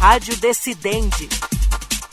Rádio Decidente.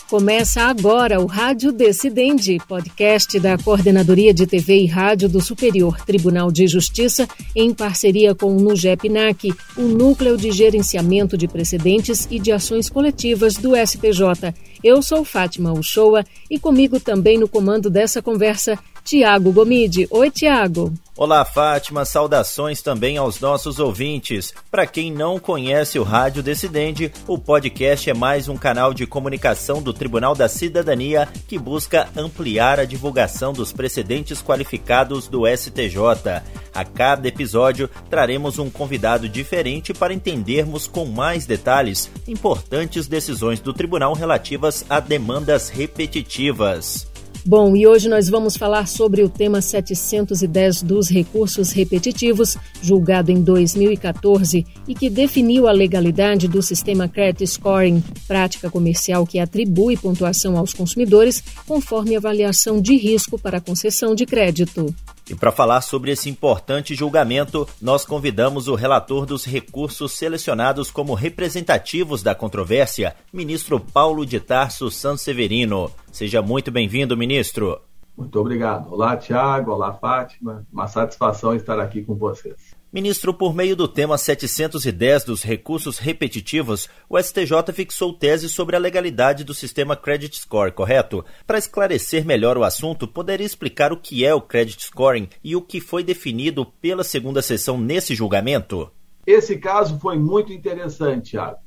Começa agora o Rádio Decidente, podcast da Coordenadoria de TV e Rádio do Superior Tribunal de Justiça, em parceria com o NUGEPNAC, o Núcleo de Gerenciamento de Precedentes e de Ações Coletivas do STJ. Eu sou Fátima Uchoa e comigo também no comando dessa conversa, Tiago Gomide. Oi, Tiago. Olá, Fátima. Saudações também aos nossos ouvintes. Para quem não conhece o Rádio Decidente, o podcast é mais um canal de comunicação do Tribunal da Cidadania que busca ampliar a divulgação dos precedentes qualificados do STJ. A cada episódio, traremos um convidado diferente para entendermos com mais detalhes importantes decisões do tribunal relativas a demandas repetitivas. Bom, e hoje nós vamos falar sobre o tema 710 dos recursos repetitivos, julgado em 2014 e que definiu a legalidade do sistema Credit Scoring, prática comercial que atribui pontuação aos consumidores conforme avaliação de risco para concessão de crédito. E para falar sobre esse importante julgamento, nós convidamos o relator dos recursos selecionados como representativos da controvérsia, ministro Paulo de Tarso Sanseverino. Seja muito bem-vindo, ministro. Muito obrigado. Olá, Tiago. Olá, Fátima. Uma satisfação estar aqui com vocês. Ministro, por meio do tema 710 dos recursos repetitivos, o STJ fixou tese sobre a legalidade do sistema Credit Score, correto? Para esclarecer melhor o assunto, poderia explicar o que é o Credit Scoring e o que foi definido pela segunda sessão nesse julgamento? Esse caso foi muito interessante, Thiago,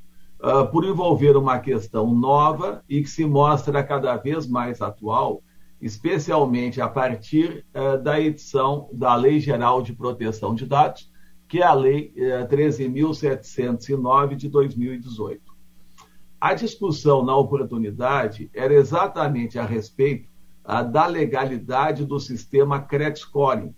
uh, por envolver uma questão nova e que se mostra cada vez mais atual especialmente a partir uh, da edição da Lei Geral de Proteção de Dados, que é a Lei uh, eh, 13.709 de 2018. A discussão na oportunidade era exatamente a respeito uh, da legalidade do sistema credit scoring,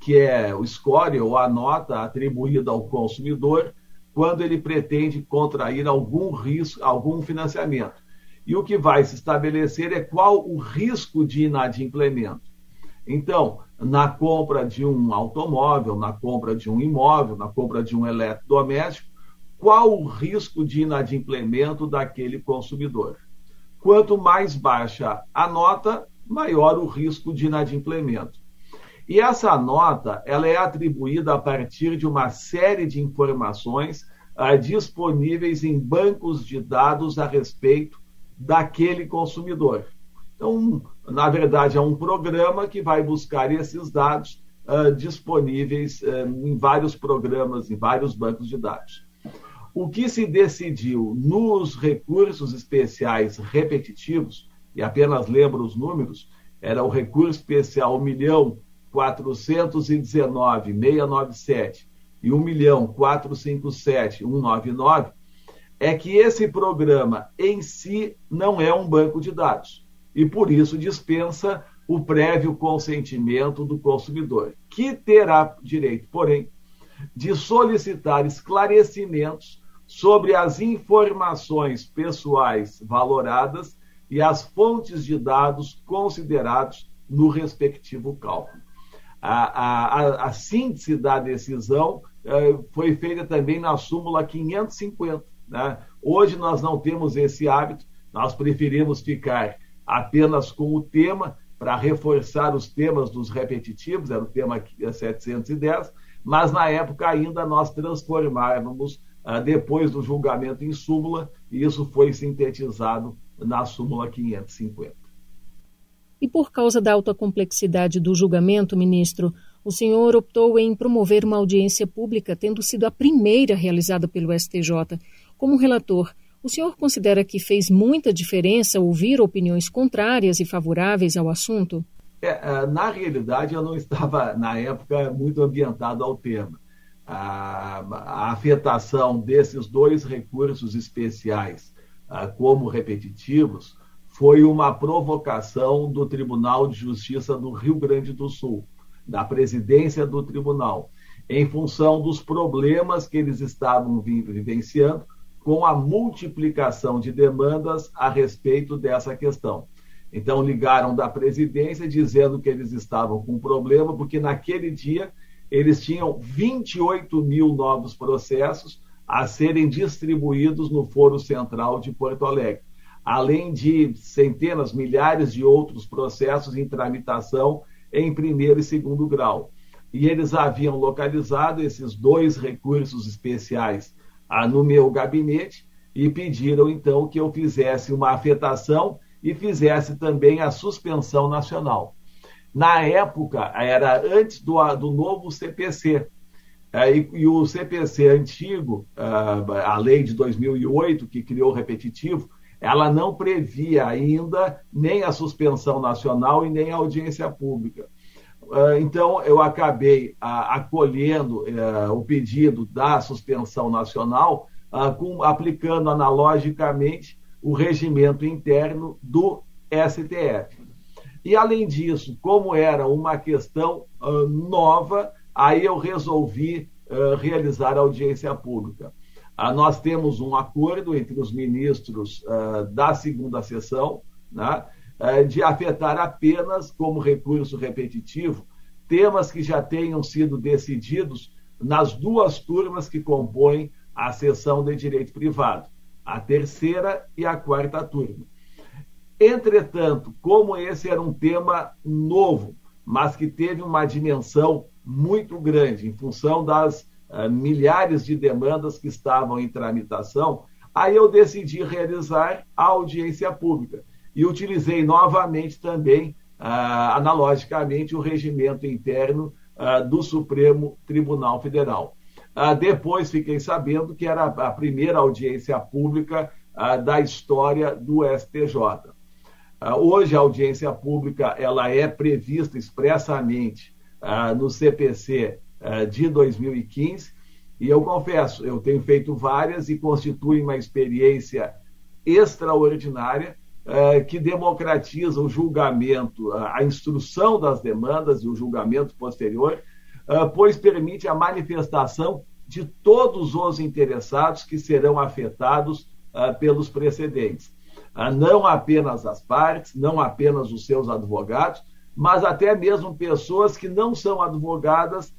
que é o score ou a nota atribuída ao consumidor quando ele pretende contrair algum risco, algum financiamento e o que vai se estabelecer é qual o risco de inadimplemento. Então, na compra de um automóvel, na compra de um imóvel, na compra de um eletrodoméstico, qual o risco de inadimplemento daquele consumidor? Quanto mais baixa a nota, maior o risco de inadimplemento. E essa nota ela é atribuída a partir de uma série de informações ah, disponíveis em bancos de dados a respeito daquele consumidor. Então, na verdade, é um programa que vai buscar esses dados uh, disponíveis uh, em vários programas, em vários bancos de dados. O que se decidiu nos recursos especiais repetitivos, e apenas lembro os números, era o recurso especial 1 milhão 419 697 e 1 milhão 457 199, é que esse programa em si não é um banco de dados e por isso dispensa o prévio consentimento do consumidor, que terá direito, porém, de solicitar esclarecimentos sobre as informações pessoais valoradas e as fontes de dados considerados no respectivo cálculo. A, a, a síntese da decisão eh, foi feita também na súmula 550 né? Hoje nós não temos esse hábito, nós preferimos ficar apenas com o tema para reforçar os temas dos repetitivos, era o tema 710, mas na época ainda nós transformávamos ah, depois do julgamento em súmula, e isso foi sintetizado na súmula 550. E por causa da alta complexidade do julgamento, ministro, o senhor optou em promover uma audiência pública, tendo sido a primeira realizada pelo STJ. Como relator, o senhor considera que fez muita diferença ouvir opiniões contrárias e favoráveis ao assunto? É, é na realidade, eu não estava, na época, muito ambientado ao tema. A, a afetação desses dois recursos especiais a, como repetitivos foi uma provocação do Tribunal de Justiça do Rio Grande do Sul, da presidência do tribunal, em função dos problemas que eles estavam vivenciando com a multiplicação de demandas a respeito dessa questão. Então, ligaram da presidência dizendo que eles estavam com problema, porque naquele dia eles tinham 28 mil novos processos a serem distribuídos no Foro Central de Porto Alegre, além de centenas, milhares de outros processos em tramitação em primeiro e segundo grau. E eles haviam localizado esses dois recursos especiais ah, no meu gabinete e pediram então que eu fizesse uma afetação e fizesse também a suspensão nacional. Na época, era antes do, do novo CPC. É, e, e, o CPC antigo, a lei de 2008, que criou o repetitivo, ela não previa ainda nem a suspensão nacional e nem a audiência pública. Então, eu acabei acolhendo é, o pedido da suspensão nacional, aplicando analogicamente o regimento interno do STF. E, além disso, como era uma questão nova, aí eu resolvi realizar audiência pública. Nós temos um acordo entre os ministros da segunda sessão, né, de afetar apenas como recurso repetitivo temas que já tenham sido decididos nas duas turmas que compõem a sessão de direito privado, a terceira e a quarta turma. Entretanto, como esse era um tema novo, mas que teve uma dimensão muito grande em função das uh, milhares de demandas que estavam em tramitação, aí eu decidi realizar a audiência pública e utilizei novamente também, uh, analogicamente, o regimento interno uh, do Supremo Tribunal Federal. depois fiquei sabendo que era a primeira audiência pública da história do STJ. Ah, hoje a audiência pública ela é prevista expressamente no CPC ah, de 2015 e eu confesso, eu tenho feito várias e constitui uma experiência extraordinária que democratiza o julgamento, a instrução das demandas e o julgamento posterior, pois permite a manifestação de todos os interessados que serão afetados pelos precedentes não apenas as partes, não apenas os seus advogados, mas até mesmo pessoas que não são advogadas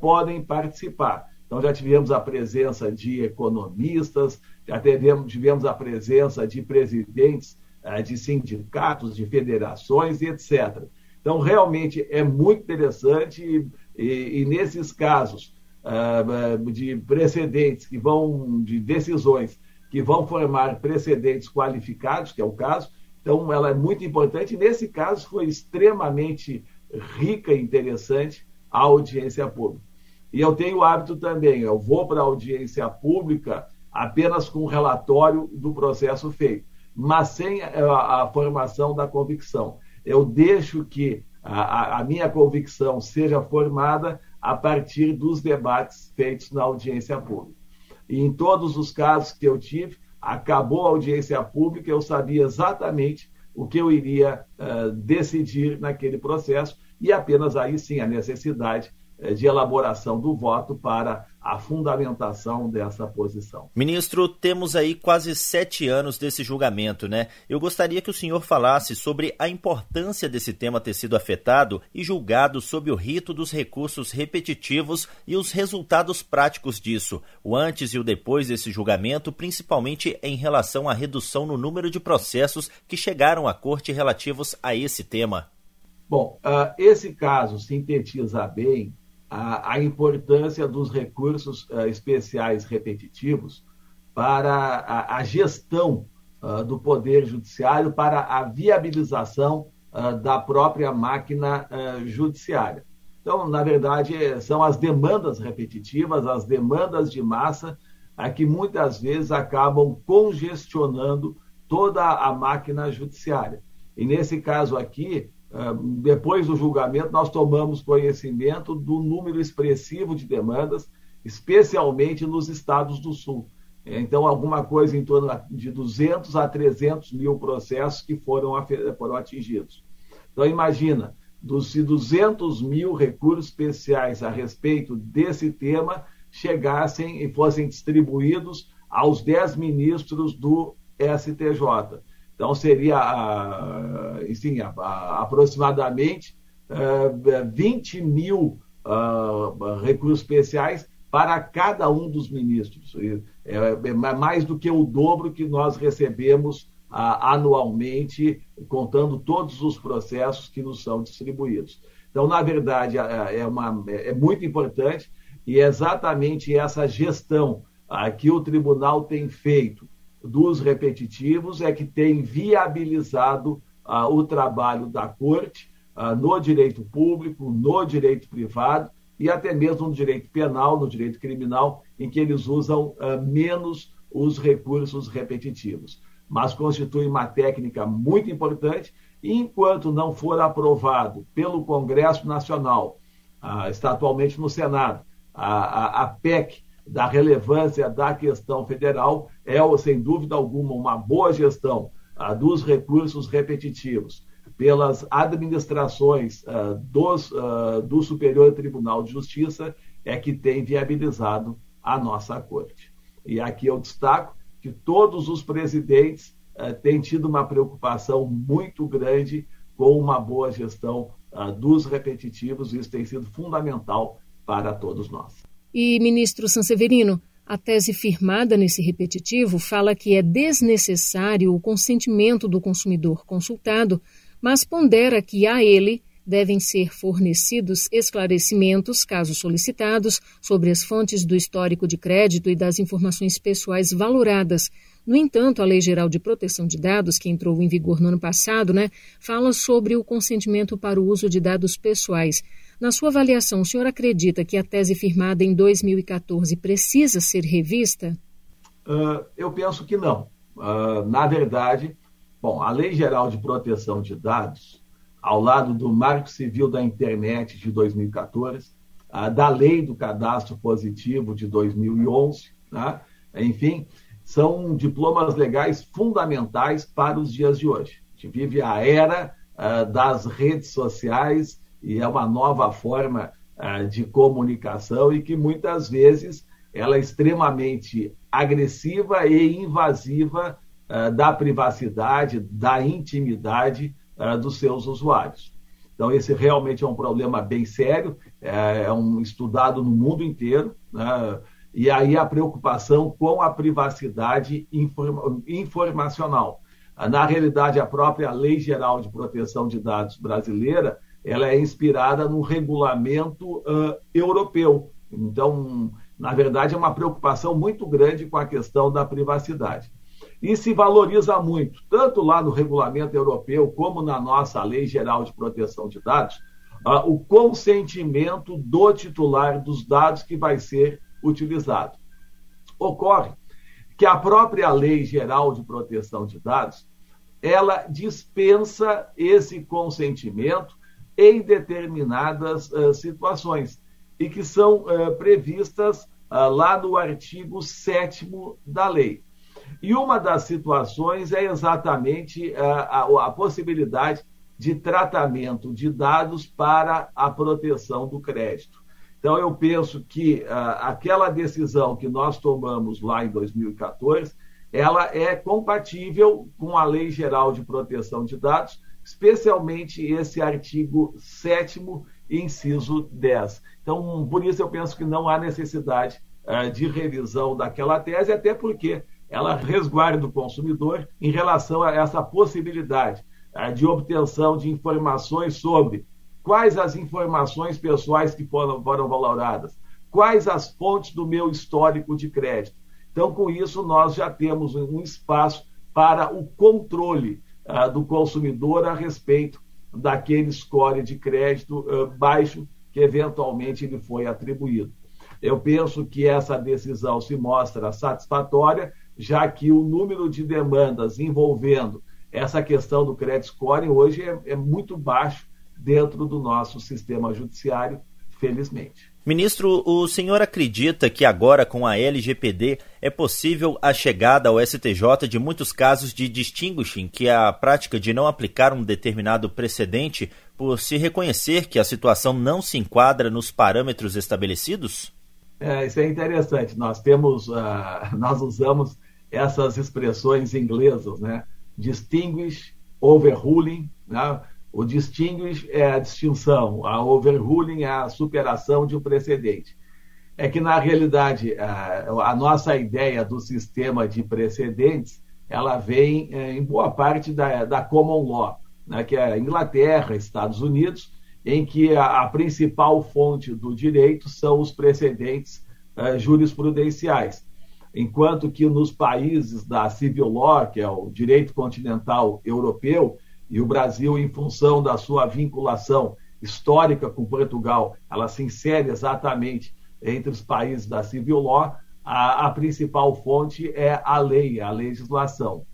podem participar. Então, já tivemos a presença de economistas, já tivemos, a presença de presidentes de sindicatos, de federações e etc. Então, realmente é muito interessante e, e, nesses casos uh, de precedentes que vão, de decisões que vão formar precedentes qualificados, que é o caso. Então, ela é muito importante. Nesse caso, foi extremamente rica e interessante a audiência pública. E eu tenho o hábito também, eu vou para a audiência pública apenas com o relatório do processo feito, mas sem a, a formação da convicção. Eu deixo que a, a minha convicção seja formada a partir dos debates feitos na audiência pública. E em todos os casos que eu tive, acabou a audiência pública, eu sabia exatamente o que eu iria uh, decidir naquele processo e apenas aí sim a necessidade uh, de elaboração do voto para a fundamentação dessa posição. Ministro, temos aí quase sete anos desse julgamento, né? Eu gostaria que o senhor falasse sobre a importância desse tema ter sido afetado e julgado sob o rito dos recursos repetitivos e os resultados práticos disso, o antes e o depois desse julgamento, principalmente em relação à redução no número de processos que chegaram à corte relativos a esse tema. Bom, uh, esse caso sintetiza bem a, a importância dos recursos uh, especiais repetitivos para a, a gestão uh, do Poder Judiciário, para a viabilização uh, da própria máquina judiciária. Então, na verdade, são as demandas repetitivas, as demandas de massa, que muitas vezes acabam congestionando toda a máquina judiciária. E nesse caso aqui, ah, depois do julgamento, nós tomamos conhecimento do número expressivo de demandas, especialmente nos estados do Sul. Então, alguma coisa em torno de 200 a 300 mil processos que foram, foram atingidos. Então, imagina, dos 200 mil recursos especiais a respeito desse tema chegassem e fossem distribuídos aos 10 ministros do STJ. Então, seria, enfim, aproximadamente 20 mil recursos especiais para cada um dos ministros. É, é mais do que o dobro que nós recebemos ah, anualmente, contando todos os processos que nos são distribuídos. Então, na verdade, é, uma, é muito importante e é exatamente essa gestão ah, que o tribunal tem feito dos repetitivos é que tem viabilizado ah, o trabalho da corte ah, no direito público, no direito privado e até mesmo no direito penal, no direito criminal, em que eles usam ah, menos os recursos repetitivos. Mas constitui uma técnica muito importante e enquanto não for aprovado pelo Congresso Nacional, ah, está atualmente no Senado, a, a, a PEC da relevância da questão federal é, sem dúvida alguma, uma boa gestão ah, dos recursos repetitivos pelas administrações uh, dos, uh, do Superior Tribunal de Justiça é que tem viabilizado a nossa Corte. E aqui eu destaco que todos os presidentes uh, têm tido uma preocupação muito grande com uma boa gestão dos repetitivos, e isso tem sido fundamental para todos nós. E, ministro Sanseverino, a tese firmada nesse repetitivo fala que é desnecessário o consentimento do consumidor consultado mas pondera que a ele devem ser fornecidos esclarecimentos, caso solicitados, sobre as fontes do histórico de crédito e das informações pessoais valoradas. No entanto, a Lei Geral de Proteção de Dados, que entrou em vigor no ano passado, né, fala sobre o consentimento para o uso de dados pessoais. Na sua avaliação, o senhor acredita que a tese firmada em 2014 precisa ser revista? Uh, eu penso que não. Uh, na verdade, Bom, a Lei Geral de Proteção de Dados, ao lado do Marco Civil da Internet de 2014, a, da Lei do Cadastro Positivo de 2011, né? enfim, são diplomas legais fundamentais para os dias de hoje. A gente vive a era uh, das redes sociais e é uma nova forma uh, de comunicação e que muitas vezes ela é extremamente agressiva e invasiva uh, da privacidade, da intimidade uh, dos seus usuários. Então, esse realmente é um problema bem sério, é, é um estudado no mundo inteiro, né? e aí a preocupação com a privacidade inform informacional. Na realidade, a própria Lei Geral de Proteção de Dados brasileira, ela é inspirada no regulamento uh, europeu. Então, na verdade, é uma preocupação muito grande com a questão da privacidade e se valoriza muito, tanto lá no regulamento europeu como na nossa Lei Geral de Proteção de Dados, uh, o consentimento do titular dos dados que vai ser utilizado. Ocorre que a própria Lei Geral de Proteção de Dados ela dispensa esse consentimento em determinadas uh, situações e que são uh, previstas uh, lá no artigo 7 da lei. E uma das situações é exatamente a, a, a possibilidade de tratamento de dados para a proteção do crédito. Então, eu penso que uh, aquela decisão que nós tomamos lá em 2014, ela é compatível com a Lei Geral de Proteção de Dados, especialmente esse artigo 7 inciso 10. Então, por isso eu penso que não há necessidade uh, de revisão daquela tese, até porque ela resguarda o consumidor em relação a essa possibilidade uh, de obtenção de informações sobre quais as informações pessoais que foram, foram valoradas, quais as fontes do meu histórico de crédito. Então, com isso, nós já temos um espaço para o controle uh, do consumidor a respeito daquele score de crédito uh, baixo que eventualmente lhe foi atribuído. Eu penso que essa decisão se mostra satisfatória já que o número de demandas envolvendo essa questão do crédito scoring hoje é, é muito baixo dentro do nosso sistema judiciário, felizmente. Ministro, o senhor acredita que agora com a LGPD é possível a chegada ao STJ de muitos casos de distinguishing, que é a prática de não aplicar um determinado precedente por se reconhecer que a situação não se enquadra nos parâmetros estabelecidos? É, isso é interessante. Nós temos, uh, nós usamos essas expressões inglesas, né? Distinguish, overruling, né? O distinguish é a distinção, a overruling é a superação de um precedente. é que, na realidade, a, a nossa ideia do sistema de precedentes ela vem é, em boa parte da, da common law, né, que é Inglaterra, Estados Unidos, em que a, a principal fonte do direito são os precedentes uh, jurisprudenciais. Enquanto que nos países da civil law, que é o direito continental europeu, e o Brasil, em função da sua vinculação histórica com Portugal, ela se insere exatamente entre os países da civil law, a, a principal fonte é a lei, a legislação.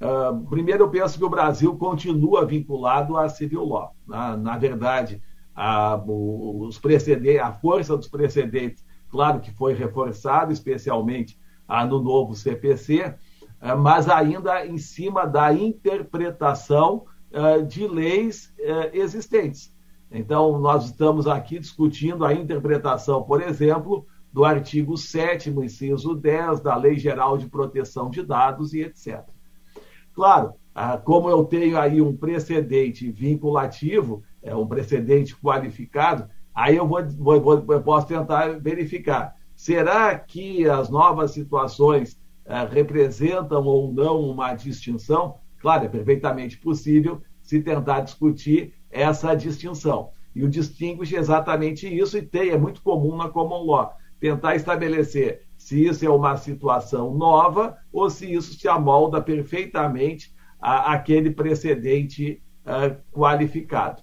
Uh, primeiro, eu penso que o Brasil continua vinculado à civil law. Na, na verdade, a, os precedentes, a força dos precedentes, claro que foi reforçada, especialmente ah, no novo CPC, mas ainda em cima da interpretação ah, de leis eh, existentes. Então, nós estamos aqui discutindo a interpretação, por exemplo, do artigo 7, inciso 10 da Lei Geral de Proteção de Dados e etc. Claro, ah, como eu tenho aí um precedente vinculativo, é um precedente qualificado, aí eu vou, vou, eu posso tentar verificar. Será que as novas situações representam ou não uma distinção? Claro, é perfeitamente possível se tentar discutir essa distinção. E o distingue exatamente isso, e tem, é muito comum na common law, tentar estabelecer se isso é uma situação nova ou se isso se amolda perfeitamente a, aquele precedente uh, qualificado.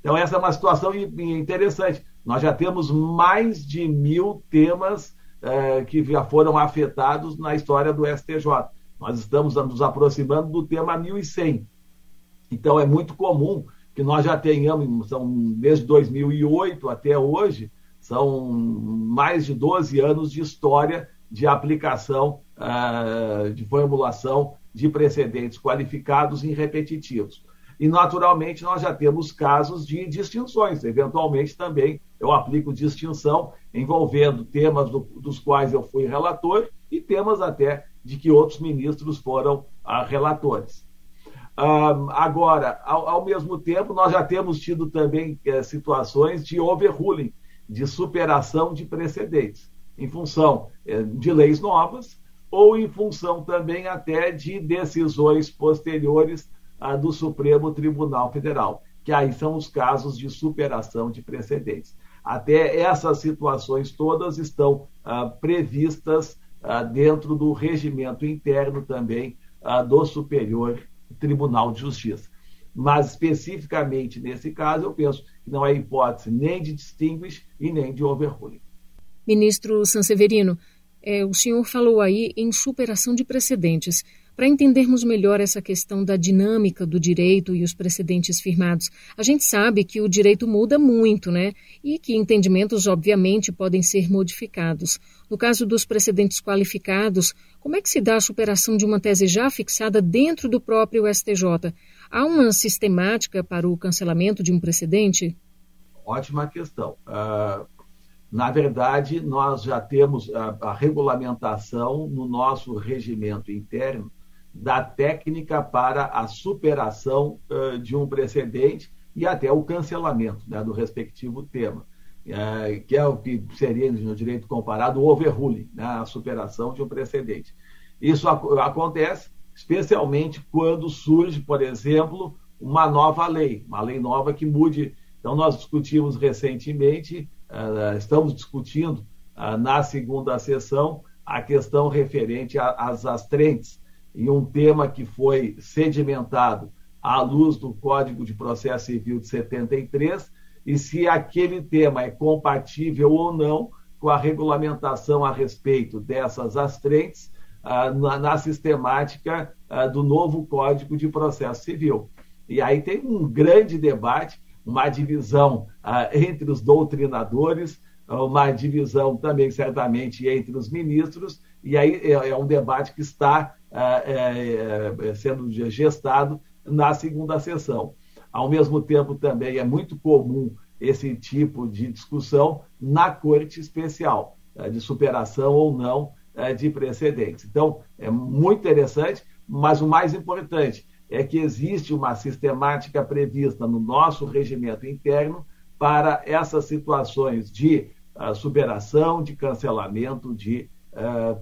Então, essa é uma situação interessante. Nós já temos mais de mil temas uh, que já foram afetados na história do STJ. Nós estamos nos aproximando do tema 1100. Então, é muito comum que nós já tenhamos, são desde 2008 até hoje, são mais de 12 anos de história de aplicação, uh, de formulação de precedentes qualificados e repetitivos. E, naturalmente, nós já temos casos de distinções. Eventualmente, também eu aplico distinção envolvendo temas do, dos quais eu fui relator e temas até de que outros ministros foram uh, relatores. Uh, agora, ao, ao, mesmo tempo, nós já temos tido também uh, situações de overruling, de superação de precedentes, em função eh, de leis novas ou em função também até de decisões posteriores ah, do Supremo Tribunal Federal, que aí são os casos de superação de precedentes. Até essas situações todas estão ah, previstas ah, dentro do regimento interno também ah, do Superior Tribunal de Justiça. Mas, especificamente nesse caso, eu penso que não é hipótese nem de distinguish e nem de overruling. Ministro Sanseverino, é, o senhor falou aí em superação de precedentes. Para entendermos melhor essa questão da dinâmica do direito e os precedentes firmados, a gente sabe que o direito muda muito, né? E que entendimentos, obviamente, podem ser modificados. No caso dos precedentes qualificados, como é que se dá a superação de uma tese já fixada dentro do próprio STJ? Há uma sistemática para o cancelamento de um precedente? Ótima questão. Uh, na verdade, nós já temos a, a, regulamentação no nosso regimento interno da técnica para a superação uh, de um precedente e até o cancelamento né, do respectivo tema, uh, que é o que seria no direito comparado o overruling, né, a superação de um precedente. Isso ac acontece especialmente quando surge, por exemplo, uma nova lei, uma lei nova que mude. Então, nós discutimos recentemente, uh, estamos discutindo na segunda sessão a questão referente às astrentes, e um tema que foi sedimentado à luz do Código de Processo Civil de 73, e se aquele tema é compatível ou não com a regulamentação a respeito dessas astrentes, ah, na, na, sistemática ah, do novo Código de Processo Civil. E aí tem um grande debate, uma divisão ah, entre os doutrinadores, uma divisão também, certamente, entre os ministros, e aí é, é um debate que está sendo gestado na segunda sessão. Ao mesmo tempo, também é muito comum esse tipo de discussão na Corte Especial, de superação ou não é, de precedentes. Então, é muito interessante, mas o mais importante é que existe uma sistemática prevista no nosso regimento interno para essas situações de superação, de cancelamento de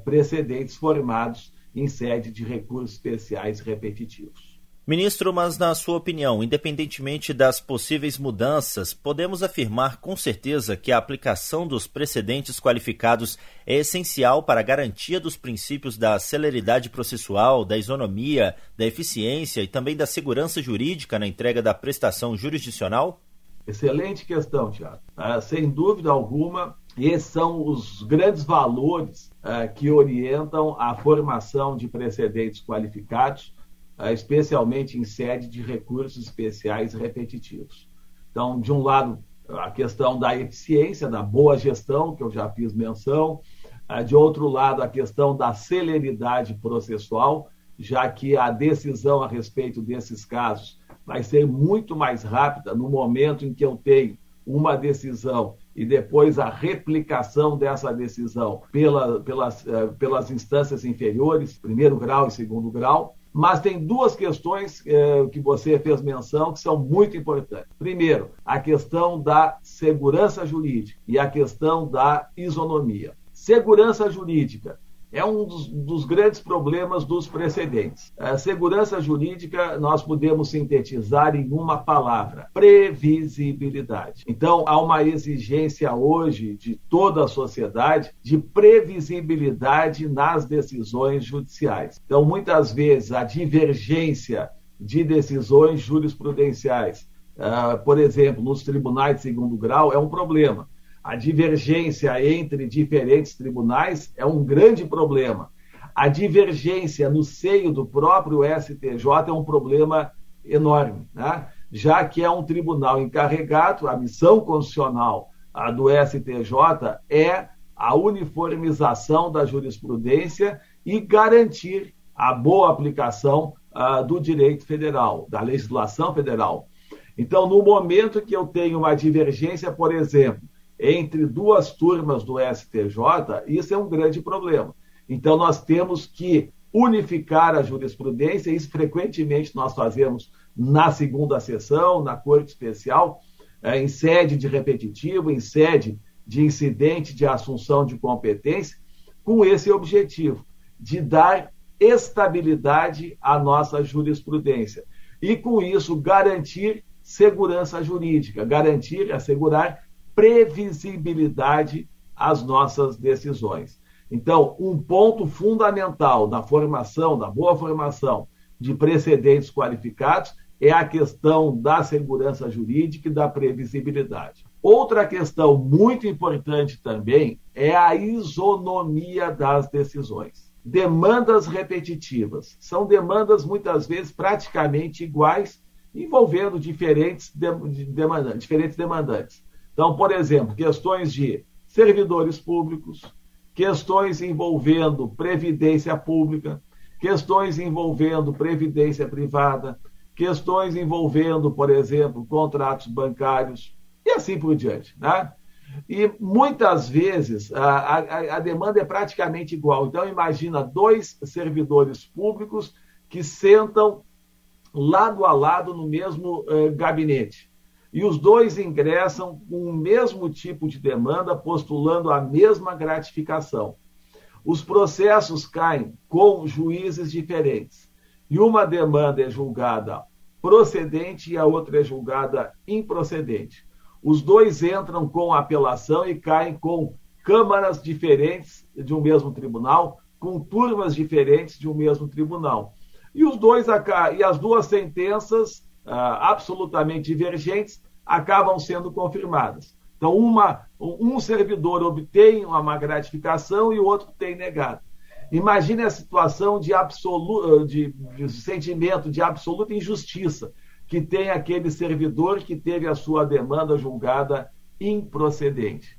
precedentes formados em sede de recursos especiais repetitivos. Ministro, mas na sua opinião, independentemente das possíveis mudanças, podemos afirmar com certeza que a aplicação dos precedentes qualificados é essencial para a garantia dos princípios da celeridade processual, da isonomia, da eficiência e também da segurança jurídica na entrega da prestação jurisdicional? Excelente questão, Tiago. Ah, sem dúvida alguma, esses são os grandes valores ah, que orientam a formação de precedentes qualificados ah, especialmente em sede de recursos especiais repetitivos. Então, de um lado, a questão da eficiência, da boa gestão, que eu já fiz menção, ah, de outro lado, a questão da celeridade processual, já que a decisão a respeito desses casos vai ser muito mais rápida no momento em que eu tenho uma decisão e depois a replicação dessa decisão pela, pelas, eh, pelas instâncias inferiores, primeiro grau e segundo grau, mas tem duas questões é, que você fez menção que são muito importantes. Primeiro, a questão da segurança jurídica e a questão da isonomia. Segurança jurídica é um dos, dos, grandes problemas dos precedentes. A segurança jurídica nós podemos sintetizar em uma palavra: previsibilidade. Então, há uma exigência hoje de toda a sociedade de previsibilidade nas decisões judiciais. Então, muitas vezes, a divergência de decisões jurisprudenciais, uh, por exemplo, nos tribunais de segundo grau, é um problema a divergência entre diferentes tribunais é um grande problema. A divergência no seio do próprio STJ é um problema enorme, né? já que é um tribunal encarregado, a missão constitucional do STJ é a uniformização da jurisprudência e garantir a boa aplicação uh, do direito federal, da legislação federal. Então, no momento que eu tenho uma divergência, por exemplo, entre duas turmas do STJ, isso é um grande problema. Então, nós temos que unificar a jurisprudência, isso frequentemente nós fazemos na segunda sessão, na Corte Especial, é, em sede de repetitivo, em sede de incidente de assunção de competência, com esse objetivo de dar estabilidade à nossa jurisprudência e, com isso, garantir segurança jurídica, garantir, assegurar previsibilidade às nossas decisões. Então, um ponto fundamental da formação, da boa formação de precedentes qualificados é a questão da segurança jurídica e da previsibilidade. Outra questão muito importante também é a isonomia das decisões. Demandas repetitivas são demandas muitas vezes praticamente iguais, envolvendo diferentes, demandantes, diferentes demandantes. Então, por exemplo, questões de servidores públicos, questões envolvendo previdência pública, questões envolvendo previdência privada, questões envolvendo, por exemplo, contratos bancários e assim por diante. Né? E muitas vezes a, a, a, demanda é praticamente igual. Então, imagina dois servidores públicos que sentam lado a lado no mesmo uh, gabinete e os dois ingressam com o mesmo tipo de demanda, postulando a mesma gratificação. Os processos caem com juízes diferentes. E uma demanda é julgada procedente e a outra é julgada improcedente. Os dois entram com apelação e caem com câmaras diferentes de um mesmo tribunal, com turmas diferentes de um mesmo tribunal. E os dois e as duas sentenças ah, absolutamente divergentes acabam sendo confirmadas. Então, uma, um servidor obtém uma gratificação e o outro tem negado. Imagine a situação de, absolu, de, de sentimento de absoluta injustiça que tem aquele servidor que teve a sua demanda julgada improcedente.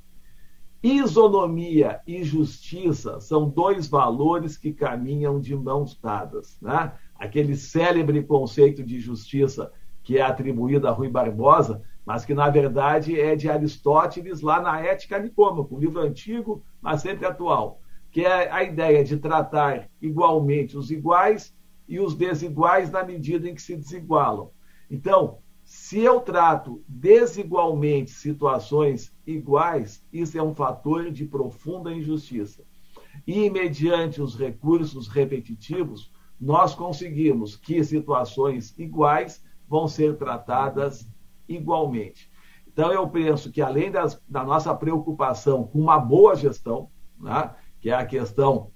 Isonomia e justiça são dois valores que caminham de mãos dadas. Né? Aquele célebre conceito de justiça que é atribuído a Rui Barbosa, mas que na verdade é de Aristóteles lá na Ética Nicômaco, um livro antigo, mas sempre atual, que é a ideia de tratar igualmente os iguais e os desiguais na medida em que se desigualam. Então, Se eu trato desigualmente situações iguais, isso é um fator de profunda injustiça. E, mediante os recursos repetitivos, nós conseguimos que situações iguais vão ser tratadas igualmente. Então, eu penso que, além das, da nossa preocupação com uma boa gestão, né, que é a questão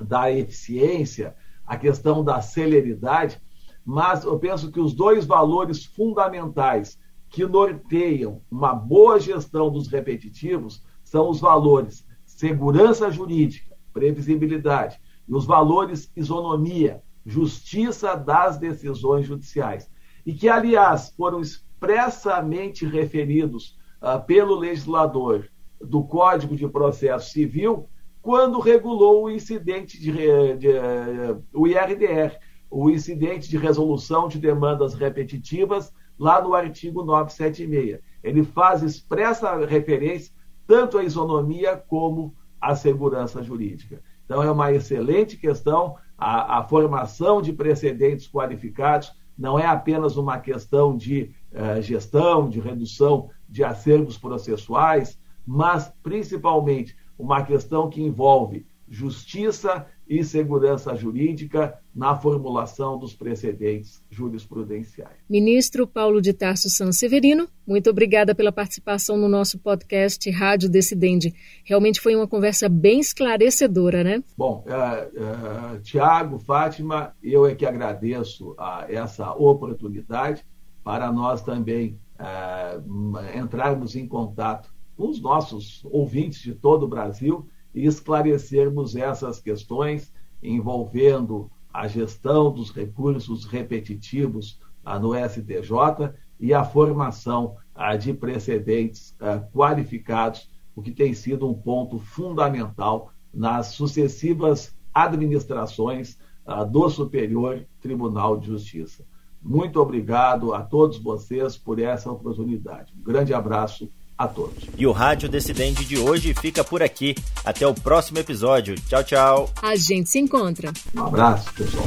da eficiência, a questão da celeridade, mas eu penso que os dois valores fundamentais que norteiam uma boa gestão dos repetitivos são os valores segurança jurídica, previsibilidade, e os valores isonomia, justiça das decisões judiciais. E que, aliás, foram expressamente referidos uh, pelo legislador do Código de Processo Civil quando regulou o incidente de, de, de uh, o IRDR, o incidente de resolução de demandas repetitivas, lá no artigo 976. Ele faz expressa referência tanto à isonomia como à segurança jurídica. Então, é uma excelente questão. A, a formação de precedentes qualificados não é apenas uma questão de uh, gestão, de redução de acervos processuais, mas principalmente uma questão que envolve justiça e segurança jurídica na formulação dos precedentes jurisprudenciais. Ministro Paulo de Tarso Sanseverino, muito obrigada pela participação no nosso podcast Rádio Decidente. Realmente foi uma conversa bem esclarecedora, né? Bom, uh, uh, Tiago, Fátima, eu é que agradeço uh, essa oportunidade para nós também uh, entrarmos em contato com os nossos ouvintes de todo o Brasil e esclarecermos essas questões envolvendo a gestão dos recursos repetitivos ah, no STJ e a formação ah, de precedentes ah, qualificados, o que tem sido um ponto fundamental nas sucessivas administrações do Superior Tribunal de Justiça. Muito obrigado a todos vocês por essa oportunidade. Um grande abraço a todos. E o Rádio Decidente de hoje fica por aqui. Até o próximo episódio. Tchau, tchau. A gente se encontra. Um abraço, pessoal.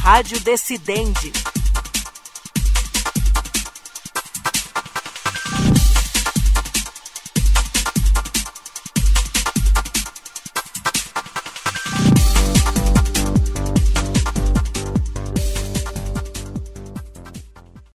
Rádio Decidente.